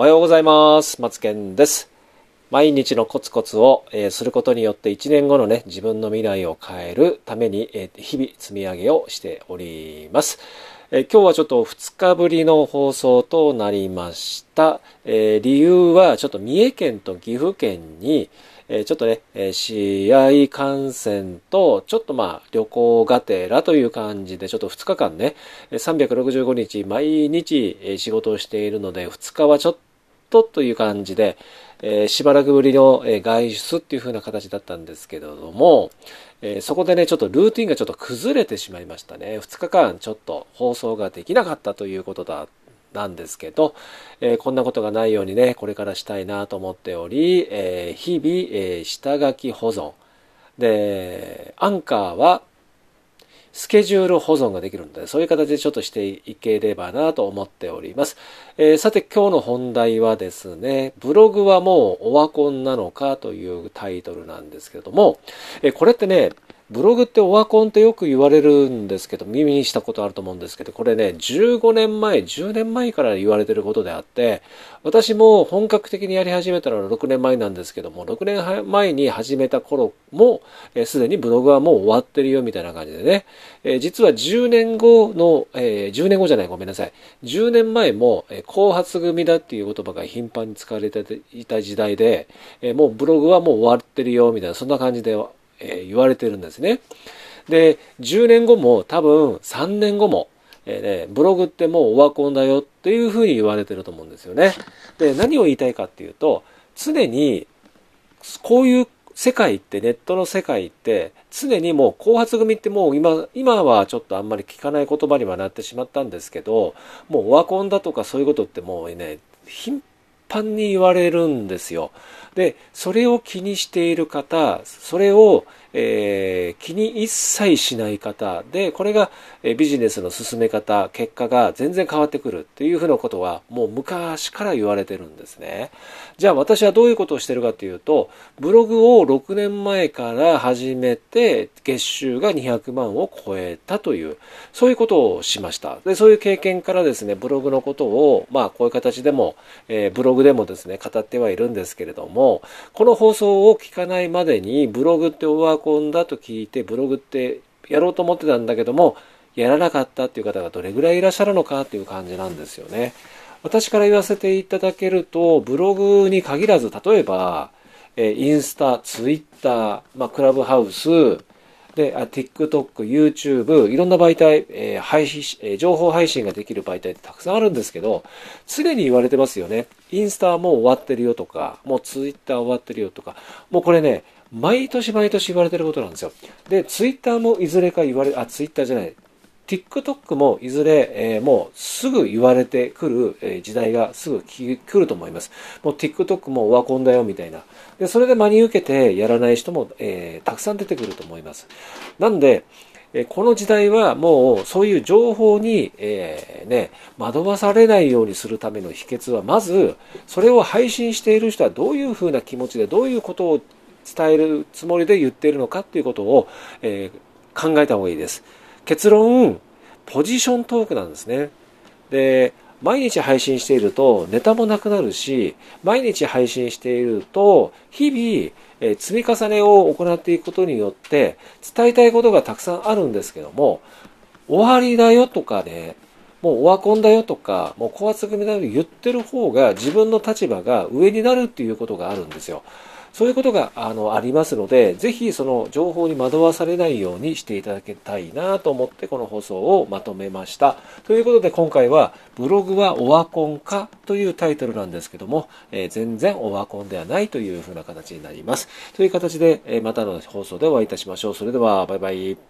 おはようございます。松健です。毎日のコツコツを、えーすることによって1年後のね、自分の未来を変えるために、えー日々積み上げをしております。えー今日はちょっと2日ぶりの放送となりました。え理由はちょっと三重県と岐阜県に、えちょっとね、え試合観戦と、ちょっとまあ旅行がてらという感じで、ちょっと2日間ね、365日毎日仕事をしているので、2日はちょっととという感じで、えーしばらくぶりのえ外出っていう風な形だったんですけれども、えそこでね、ちょっとルーティンがちょっと崩れてしまいましたね。2日間ちょっと放送ができなかったということだなんですけど、えーこんなことがないようにね、これからしたいなと思っており、えー日々、えー下書き保存。で、アンカーは、スケジュール保存ができるので、そういう形でちょっとしていければなと思っております。えーさて今日の本題はですね、ブログはもうオワコンなのかというタイトルなんですけれども、えーこれってね、ブログってオワコンってよく言われるんですけど、耳にしたことあると思うんですけど、これね、15年前、10年前から言われてることであって、私も本格的にやり始めたのは6年前なんですけども、6年前に始めた頃も、すでにブログはもう終わってるよみたいな感じでね、えー実は10年後の、えー10年後じゃない、ごめんなさい。10年前も、えー後発組だっていう言葉が頻繁に使われていた時代で、えーもうブログはもう終わってるよみたいな、そんな感じで、え言われてるんですね。で、10年後も多分3年後も、えーね、ブログってもうオワコンだよっていうふうに言われてると思うんですよね。で、何を言いたいかっていうと、常にこういう世界って、ネットの世界って、常にもう後発組ってもう今、今はちょっとあんまり聞かない言葉にはなってしまったんですけど、もうオワコンだとかそういうことってもうね、頻繁に言われるんですよ。で、それを気にしている方、それを、えー気に一切しない方で、これが、えビジネスの進め方、結果が全然変わってくるっていうふうなことは、もう昔から言われてるんですね。じゃあ私はどういうことをしてるかというと、ブログを6年前から始めて、月収が200万を超えたという、そういうことをしました。で、そういう経験からですね、ブログのことを、まあこういう形でも、えーブログでもですね、語ってはいるんですけれども、この放送を聞かないまでに、ブログってワコンだと聞いて、ブログってやろうと思ってたんだけども、やらなかったっていう方がどれぐらいいらっしゃるのかっていう感じなんですよね。私から言わせていただけると、ブログに限らず、例えば、えインスタ、ツイッター、まあ、クラブハウス、で、あ TikTok、YouTube、いろんな媒体、えー配信、えー情報配信ができる媒体ってたくさんあるんですけど、常に言われてますよね。インスタはもう終わってるよとか、もう Twitter 終わってるよとか、もうこれね、毎年毎年言われてることなんですよ。で、Twitter もいずれか言われ、あ、Twitter じゃない。TikTok もいずれ、えーもうすぐ言われてくる、えー時代がすぐ来ると思います。もう TikTok もオワコンだよみたいな。で、それで真に受けてやらない人も、えーたくさん出てくると思います。なんで、えこの時代はもうそういう情報に、えーね、惑わされないようにするための秘訣は、まず、それを配信している人はどういうふうな気持ちで、どういうことを伝えるつもりで言っているのかっていうことを、えー考えた方がいいです。結論、ポジショントークなんですね。で、毎日配信しているとネタもなくなるし、毎日配信していると、日々、え積み重ねを行っていくことによって、伝えたいことがたくさんあるんですけども、終わりだよとかね、もうオワコンだよとか、もう高圧組だよと言ってる方が自分の立場が上になるっていうことがあるんですよ。そういうことがあのありますので、ぜひその情報に惑わされないようにしていただきたいなと思ってこの放送をまとめました。ということで今回はブログはオワコンかというタイトルなんですけども、えー全然オワコンではないというふうな形になります。という形で、えまたの放送でお会いいたしましょう。それではバイバイ。